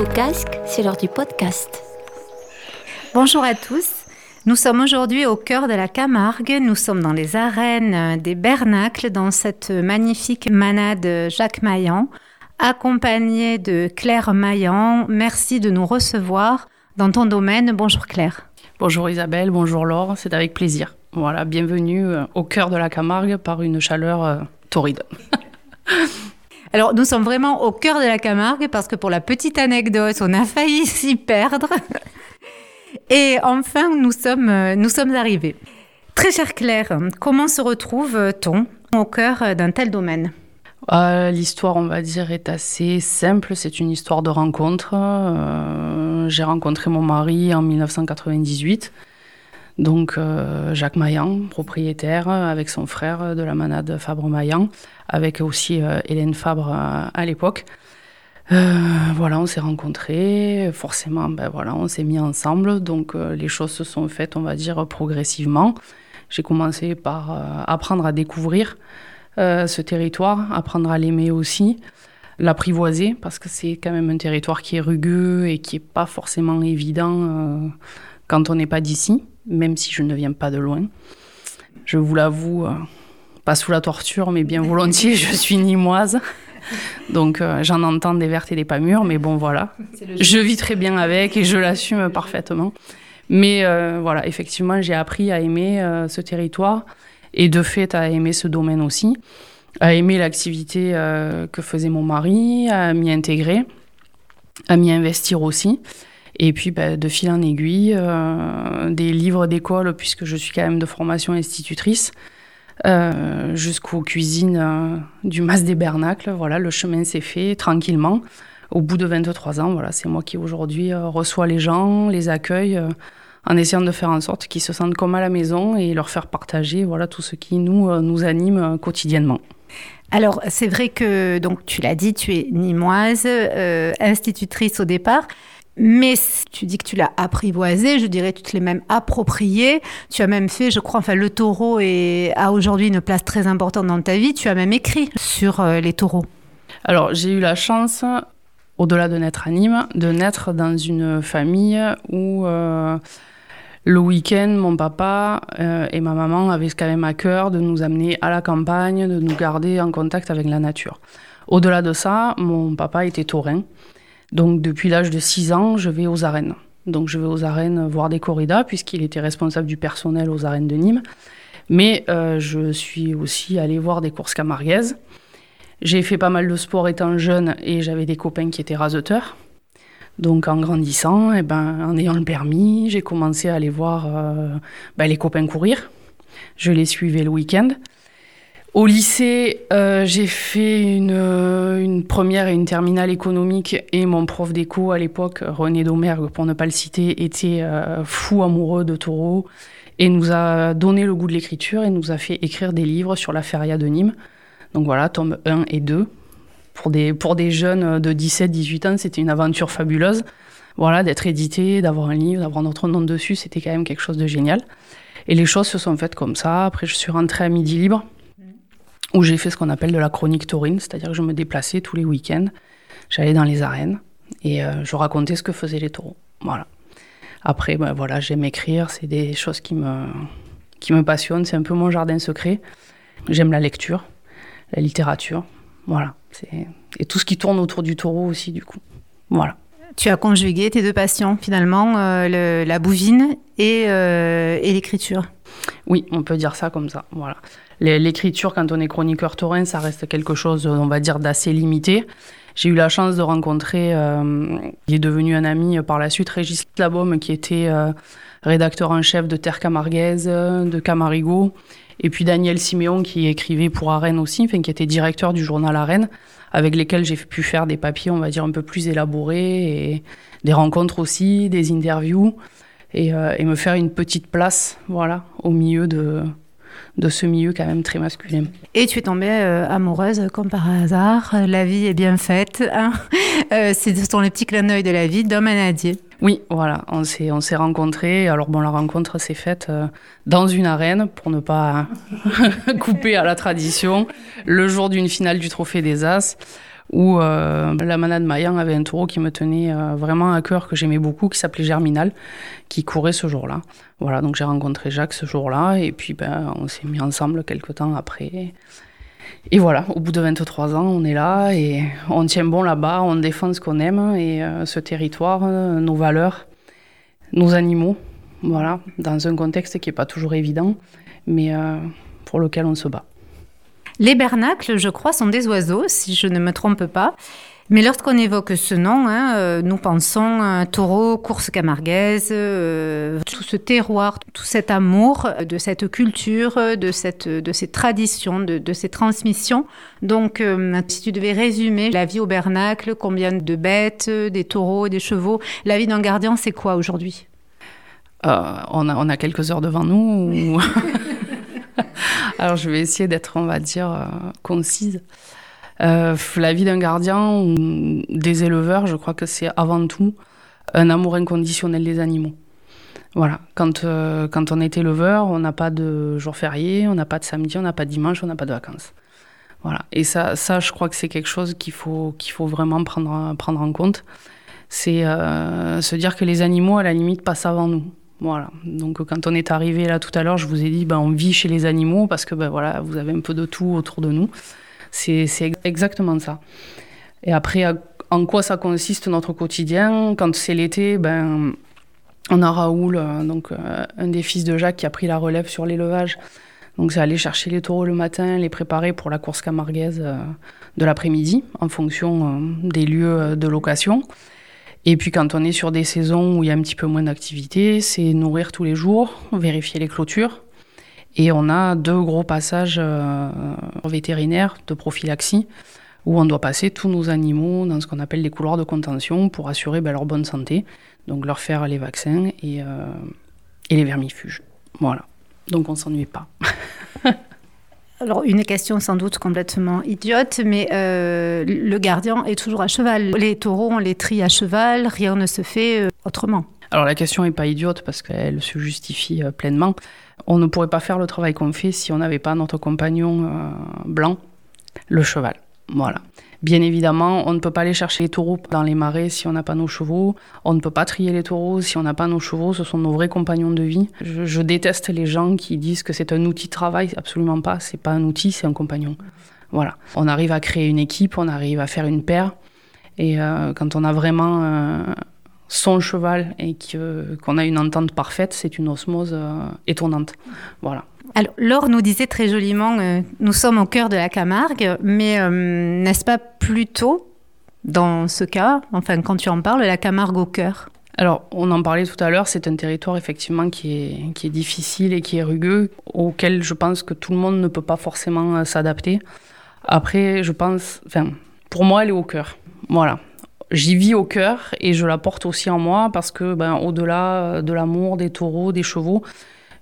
vos casques, c'est l'heure du podcast. Bonjour à tous. Nous sommes aujourd'hui au cœur de la Camargue. Nous sommes dans les arènes des Bernacles, dans cette magnifique manade Jacques Maillan, accompagnée de Claire Maillan. Merci de nous recevoir dans ton domaine. Bonjour Claire. Bonjour Isabelle, bonjour Laure, c'est avec plaisir. Voilà, bienvenue euh, au cœur de la Camargue par une chaleur euh, torride. Alors, nous sommes vraiment au cœur de la Camargue parce que pour la petite anecdote, on a failli s'y perdre. Et enfin, nous sommes, nous sommes arrivés. Très chère Claire, comment se retrouve-t-on au cœur d'un tel domaine? Euh, L'histoire, on va dire, est assez simple. C'est une histoire de rencontre. Euh, J'ai rencontré mon mari en 1998. Donc euh, Jacques Maillan, propriétaire, avec son frère de la manade Fabre Maillan, avec aussi euh, Hélène Fabre euh, à l'époque. voilà, on s'est rencontrés. Forcément, ben voilà, on s'est mis ensemble. Donc les choses se sont faites, on va dire, progressivement. J'ai commencé par apprendre à découvrir ce territoire, apprendre à l'aimer aussi, l'apprivoiser, parce que c'est quand même un territoire qui est rugueux et qui n'est pas forcément évident quand on n'est pas d'ici même si je ne viens pas de loin. Je vous l'avoue, euh, pas sous la torture, mais bien volontiers, je suis nimoise. Donc euh, j'en entends des vertes et des pas mûres, mais bon voilà. Je vis très bien avec et je l'assume parfaitement. Mais euh, voilà, effectivement, j'ai appris à aimer ce territoire et de fait à aimer ce domaine aussi, à aimer l'activité que faisait mon mari, à m'y intégrer, à m'y investir aussi. Et puis, bah, de fil en aiguille, euh, des livres d'école, puisque je suis quand même de formation institutrice, euh, jusqu'aux cuisines euh, du Mas des Bernacles. Voilà, le chemin s'est fait tranquillement. Au bout de 23 ans, voilà, c'est moi qui aujourd'hui reçois les gens, les accueille, en essayant de faire en sorte qu'ils se sentent comme à la maison et leur faire partager voilà, tout ce qui nous, nous anime quotidiennement. Alors, c'est vrai que, donc, tu l'as dit, tu es nimoise, institutrice au départ. Mais tu dis que tu l'as apprivoisé, je dirais tu te l'es même approprié. Tu as même fait, je crois, enfin le taureau a aujourd'hui une place très importante dans ta vie. Tu as même écrit sur euh, les taureaux. Alors j'ai eu la chance, au-delà de naître à Nîmes, de naître dans une famille où euh, le week-end, mon papa euh, et ma maman avaient quand même à cœur de nous amener à la campagne, de nous garder en contact avec la nature. Au-delà de ça, mon papa était taurin. Donc depuis l'âge de 6 ans, je vais aux arènes. Donc je vais aux arènes voir des corridas, puisqu'il était responsable du personnel aux arènes de Nîmes. Mais euh, je suis aussi allée voir des courses camarguaises. J'ai fait pas mal de sport étant jeune et j'avais des copains qui étaient raseteurs. Donc en grandissant, eh ben, en ayant le permis, j'ai commencé à aller voir euh, ben, les copains courir. Je les suivais le week-end. Au lycée, euh, j'ai fait une, euh, une, première et une terminale économique et mon prof d'éco à l'époque, René Domergue, pour ne pas le citer, était euh, fou amoureux de taureaux et nous a donné le goût de l'écriture et nous a fait écrire des livres sur la feria de Nîmes. Donc voilà, tome 1 et 2. Pour des, pour des jeunes de 17-18 ans, c'était une aventure fabuleuse. Voilà, d'être édité, d'avoir un livre, d'avoir notre nom dessus, c'était quand même quelque chose de génial. Et les choses se sont faites comme ça. Après, je suis rentrée à Midi Libre où j'ai fait ce qu'on appelle de la chronique taurine, c'est-à-dire que je me déplaçais tous les week-ends, j'allais dans les arènes et euh, je racontais ce que faisaient les taureaux. Voilà. Après, ben, voilà, j'aime écrire, c'est des choses qui me, qui me passionnent, c'est un peu mon jardin secret. J'aime la lecture, la littérature, voilà. Et tout ce qui tourne autour du taureau aussi, du coup. Voilà. Tu as conjugué tes deux passions, finalement, euh, la bouvine et, euh, et l'écriture. Oui, on peut dire ça comme ça, voilà. L'écriture, quand on est chroniqueur taurin, ça reste quelque chose, on va dire, d'assez limité. J'ai eu la chance de rencontrer, euh, il est devenu un ami par la suite, Régis Labaume, qui était euh, rédacteur en chef de Terre Camarguaise, de Camarigo, et puis Daniel Siméon, qui écrivait pour Arène aussi, enfin, qui était directeur du journal Arène, avec lesquels j'ai pu faire des papiers, on va dire, un peu plus élaborés, et des rencontres aussi, des interviews, et, euh, et me faire une petite place, voilà, au milieu de, de ce milieu quand même très masculin. Et tu es tombée euh, amoureuse comme par hasard. La vie est bien faite. Hein euh, ce sont les petits clins d'œil de la vie d'homme à Nadier. Oui, voilà, on s'est, on s'est rencontrés. Alors bon, la rencontre s'est faite euh, dans une arène, pour ne pas couper à la tradition, le jour d'une finale du Trophée des As, où la manade Mayan avait un taureau qui me tenait vraiment à cœur, que j'aimais beaucoup, qui s'appelait Germinal, qui courait ce jour-là. Voilà, donc j'ai rencontré Jacques ce jour-là, et puis ben, on s'est mis ensemble quelques temps après. Et voilà, au bout de 23 ans, on est là et on tient bon là-bas, on défend ce qu'on aime et ce territoire, nos valeurs, nos animaux. Voilà, dans un contexte qui n'est pas toujours évident, mais euh, pour lequel on se bat. Les bernacles, je crois, sont des oiseaux, si je ne me trompe pas. Mais lorsqu'on évoque ce nom, hein, euh, nous pensons à taureau, course camarguaise, euh, tout ce terroir, tout cet amour de cette culture, de, cette, de ces traditions, de, de ces transmissions. Donc, si tu devais résumer la vie au bernacle, combien de bêtes, des taureaux, des chevaux, la vie d'un gardien, c'est quoi aujourd'hui? Euh, on, a, on a quelques heures devant nous. Alors je vais essayer d'être, on va dire, euh, concise. Euh, la vie d'un gardien ou des éleveurs, je crois que c'est avant tout un amour inconditionnel des animaux. Voilà, quand, quand on est éleveur, on n'a pas de jour férié, on n'a pas de samedi, on n'a pas de dimanche, on n'a pas de vacances. Voilà, et ça, ça je crois que c'est quelque chose qu'il faut, qu'il faut vraiment prendre, prendre en compte. C'est se dire que les animaux, à la limite, passent avant nous. Voilà. Donc quand on est arrivé là tout à l'heure, je vous ai dit, ben, on vit chez les animaux parce que ben, voilà, vous avez un peu de tout autour de nous. C'est exactement ça. Et après, en quoi ça consiste notre quotidien? Quand c'est l'été, ben, on a Raoul, euh, donc euh, un des fils de Jacques, qui a pris la relève sur l'élevage. Donc c'est aller chercher les taureaux le matin, les préparer pour la course camarguaise euh, de l'après-midi, en fonction des lieux de location. Et puis quand on est sur des saisons où il y a un petit peu moins d'activité, c'est nourrir tous les jours, vérifier les clôtures. Et on a deux gros passages euh, vétérinaires de prophylaxie où on doit passer tous nos animaux dans ce qu'on appelle les couloirs de contention pour assurer ben, leur bonne santé. Donc leur faire les vaccins et, euh, et les vermifuges. Voilà. Donc on s'ennuie pas. Alors, une question sans doute complètement idiote, mais euh, le gardien est toujours à cheval. Les taureaux, on les trie à cheval, rien ne se fait euh, autrement. Alors, la question n'est pas idiote parce qu'elle se justifie euh, pleinement. On ne pourrait pas faire le travail qu'on fait si on n'avait pas notre compagnon blanc, le cheval. Voilà. Bien évidemment, on ne peut pas aller chercher les taureaux dans les marais si on n'a pas nos chevaux. On ne peut pas trier les taureaux si on n'a pas nos chevaux. Ce sont nos vrais compagnons de vie. Je, déteste les gens qui disent que c'est un outil de travail. Absolument pas. C'est pas un outil, c'est un compagnon. Voilà. On arrive à créer une équipe, on arrive à faire une paire. Et euh, quand on a vraiment euh, son cheval et qu'on a une entente parfaite, c'est une osmose euh, étonnante. Voilà. Alors, Laure nous disait très joliment, euh, nous sommes au cœur de la Camargue, mais euh, n'est-ce pas plutôt, dans ce cas, enfin quand tu en parles, la Camargue au cœur? Alors, on en parlait tout à l'heure, c'est un territoire effectivement qui est, qui est difficile et qui est rugueux, auquel je pense que tout le monde ne peut pas forcément euh, s'adapter. Après, je pense, enfin, pour moi, elle est au cœur. Voilà. J'y vis au cœur et je la porte aussi en moi parce que, ben, au-delà de l'amour des taureaux, des chevaux,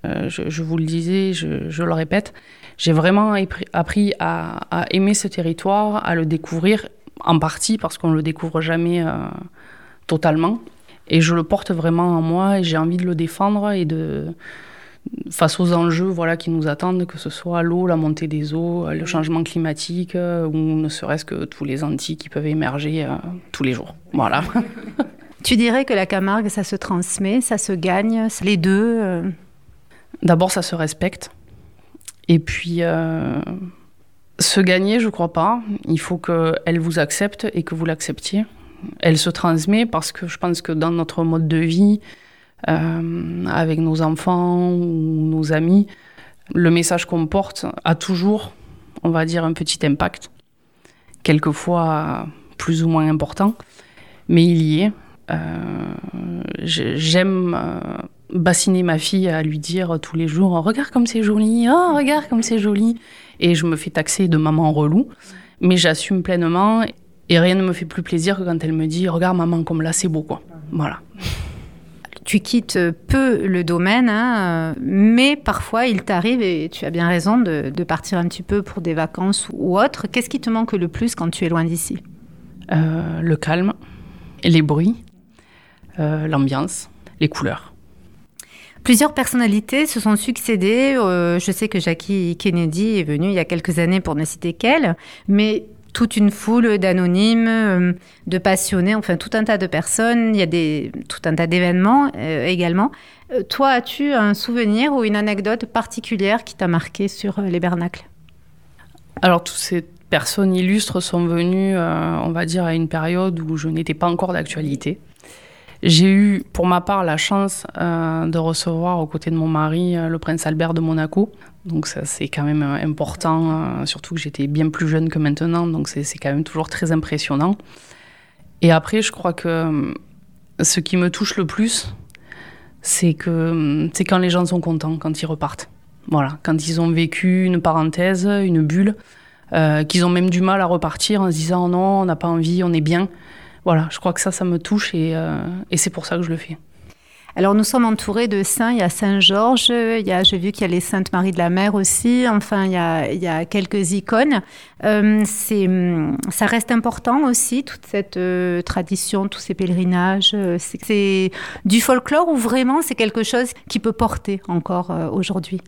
euh, je, vous le disais, je, le répète, j'ai vraiment appris à, aimer ce territoire, à le découvrir en partie parce qu'on ne le découvre jamais euh, totalement. Et je le porte vraiment en moi et j'ai envie de le défendre et de face aux enjeux voilà, qui nous attendent, que ce soit l'eau, la montée des eaux, le changement climatique, euh, ou ne serait-ce que tous les antis qui peuvent émerger tous les jours. Voilà. tu dirais que la Camargue, ça se transmet, ça se gagne, les deux D'abord, ça se respecte. Et puis, euh, se gagner, je crois pas. Il faut qu'elle vous accepte et que vous l'acceptiez. Elle se transmet parce que je pense que dans notre mode de vie, euh, avec nos enfants ou nos amis, le message qu'on porte a toujours, on va dire, un petit impact. Quelquefois plus ou moins important, mais il y est. Euh, j'aime bassiner ma fille à lui dire tous les jours Regarde comme c'est joli, oh, regarde comme c'est joli. Et je me fais taxer de maman relou, mais j'assume pleinement et rien ne me fait plus plaisir que quand elle me dit Regarde maman, comme là c'est beau, quoi. Voilà. Tu quittes peu le domaine, hein, mais parfois il t'arrive, et tu as bien raison, de, partir un petit peu pour des vacances ou autre. Qu'est-ce qui te manque le plus quand tu es loin d'ici? Euh, Le calme, les bruits, euh, l'ambiance, les couleurs. Plusieurs personnalités se sont succédées. Euh, je sais que Jackie Kennedy est venue il y a quelques années pour ne citer qu'elle, mais toute une foule d'anonymes, euh, de passionnés, enfin tout un tas de personnes. Il y a des, tout un tas d'événements euh, également. Toi, as-tu un souvenir ou une anecdote particulière qui t'a marqué sur les Bernacles? Alors, toutes ces personnes illustres sont venues, on va dire, à une période où je n'étais pas encore d'actualité. J'ai eu, pour ma part, la chance de recevoir aux côtés de mon mari le prince Albert de Monaco, donc ça, c'est quand même euh, important, euh, surtout que j'étais bien plus jeune que maintenant, donc c'est quand même toujours très impressionnant. Et après, je crois que euh, ce qui me touche le plus, c'est que c'est quand les gens sont contents, quand ils repartent. Voilà, quand ils ont vécu une parenthèse, une bulle, qu'ils ont même du mal à repartir en se disant non, on n'a pas envie, on est bien. Voilà, je crois que ça, ça me touche et, et c'est pour ça que je le fais. Alors nous sommes entourés de saints, il y a Saint-Georges, j'ai vu qu'il y a les Saintes Marie de la Mer aussi, enfin il y a, quelques icônes. Euh, ça reste important aussi, toute cette euh, tradition, tous ces pèlerinages. Euh, c'est du folklore ou vraiment c'est quelque chose qui peut porter encore aujourd'hui?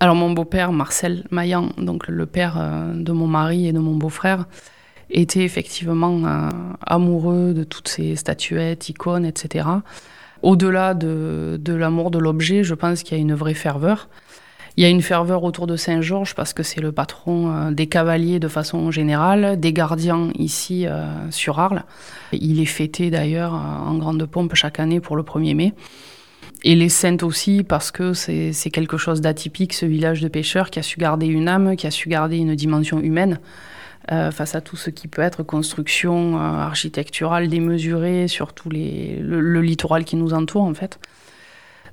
Alors mon beau-père Marcel Maillan, donc le père de mon mari et de mon beau-frère, était effectivement amoureux de toutes ces statuettes, icônes, etc au-delà de, l'amour de l'objet, je pense qu'il y a une vraie ferveur. Il y a une ferveur autour de Saint-Georges parce que c'est le patron euh, des cavaliers de façon générale, des gardiens ici euh, sur Arles. Il est fêté d'ailleurs euh, en grande pompe chaque année pour le 1er mai. Et les saintes aussi parce que c'est quelque chose d'atypique, ce village de pêcheurs qui a su garder une âme, qui a su garder une dimension humaine. Euh, face à tout ce qui peut être construction euh, architecturale démesurée sur tout les, le, littoral qui nous entoure en fait.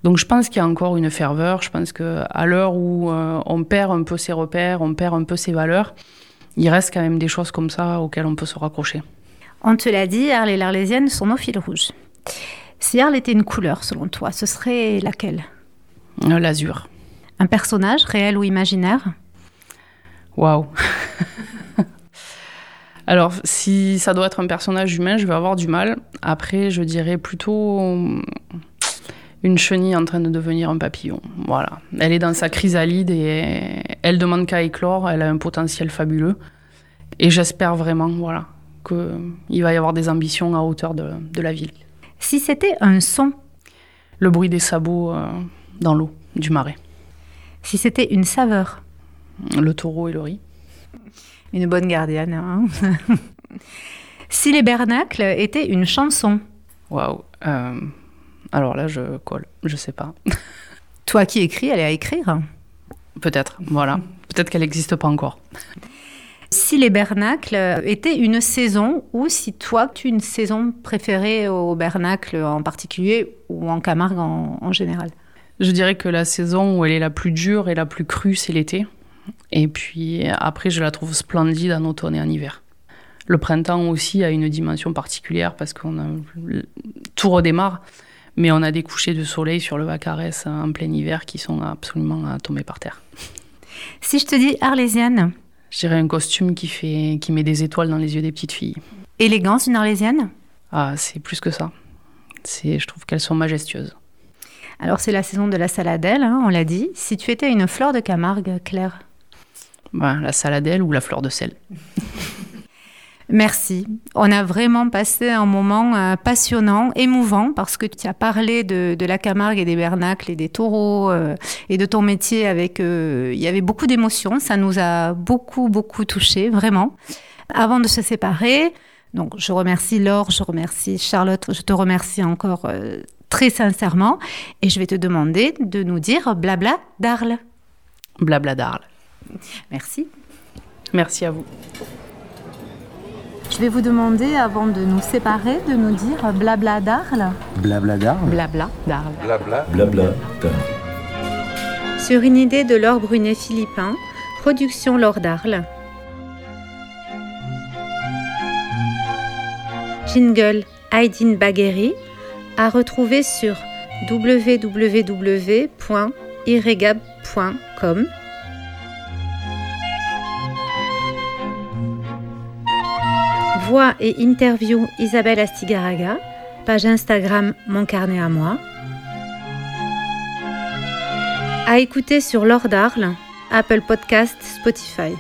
Donc je pense qu'il y a encore une ferveur, je pense qu'à l'heure où euh, on perd un peu ses repères, on perd un peu ses valeurs, il reste quand même des choses comme ça auxquelles on peut se raccrocher. On te l'a dit, Arles et l'Arlésienne sont nos fils rouges. Si Arles était une couleur selon toi, ce serait laquelle? L'azur. Un personnage réel ou imaginaire? Waouh Alors, si ça doit être un personnage humain, je vais avoir du mal. Après, je dirais plutôt hum, une chenille en train de devenir un papillon. Voilà. Elle est dans sa chrysalide et elle demande qu'à éclore. Elle a un potentiel fabuleux. Et j'espère vraiment, voilà, qu'il va y avoir des ambitions à hauteur de, la ville. Si c'était un son Le bruit des sabots euh, dans l'eau du marais. Si c'était une saveur Le taureau et le riz. Une bonne gardienne. Hein. si les bernacles étaient une chanson Waouh. Euh, alors là, je colle. Je sais pas. Toi qui écris, elle est à écrire Peut-être, voilà. Peut-être qu'elle n'existe pas encore. Si les bernacles étaient une saison, ou si toi, tu as une saison préférée au bernacle en particulier, ou en Camargue en, en général Je dirais que la saison où elle est la plus dure et la plus crue, c'est l'été. Et puis après, je la trouve splendide en automne et en hiver. Le printemps aussi a une dimension particulière parce qu'on a tout redémarre, mais on a des couchers de soleil sur le Vacarès en plein hiver qui sont absolument à tomber par terre. Si je te dis arlésienne Je dirais un costume qui, fait, qui met des étoiles dans les yeux des petites filles. Élégance, une arlésienne? Ah, c'est plus que ça. C'est, je trouve qu'elles sont majestueuses. Alors c'est la saison de la saladelle, hein, on l'a dit. Si tu étais une fleur de Camargue, Claire? Bah, La saladelle ou la fleur de sel. Merci. On a vraiment passé un moment euh, passionnant, émouvant, parce que tu as parlé de, la Camargue et des Bernacles et des taureaux euh, et de ton métier avec... Euh, il y avait beaucoup d'émotions, ça nous a beaucoup, beaucoup touchés, vraiment. Avant de se séparer, donc je remercie Laure, je remercie Charlotte, je te remercie encore très sincèrement. Et je vais te demander de nous dire blabla d'Arles. Blabla d'Arles. Merci. Merci à vous. Je vais vous demander, avant de nous séparer, de nous dire blabla d'Arles. Blabla d'Arles Blabla d'Arles. Blabla. Blabla d'Arles. Sur une idée de Laure Brunet-Philippin, production Laure d'Arles. Jingle Aydin Bagheri, à retrouver sur www.irregab.com. Voix et interview Isabelle Astigaraga, page Instagram Mon carnet à moi. À écouter sur l'Or d'Arles, Apple Podcast, Spotify.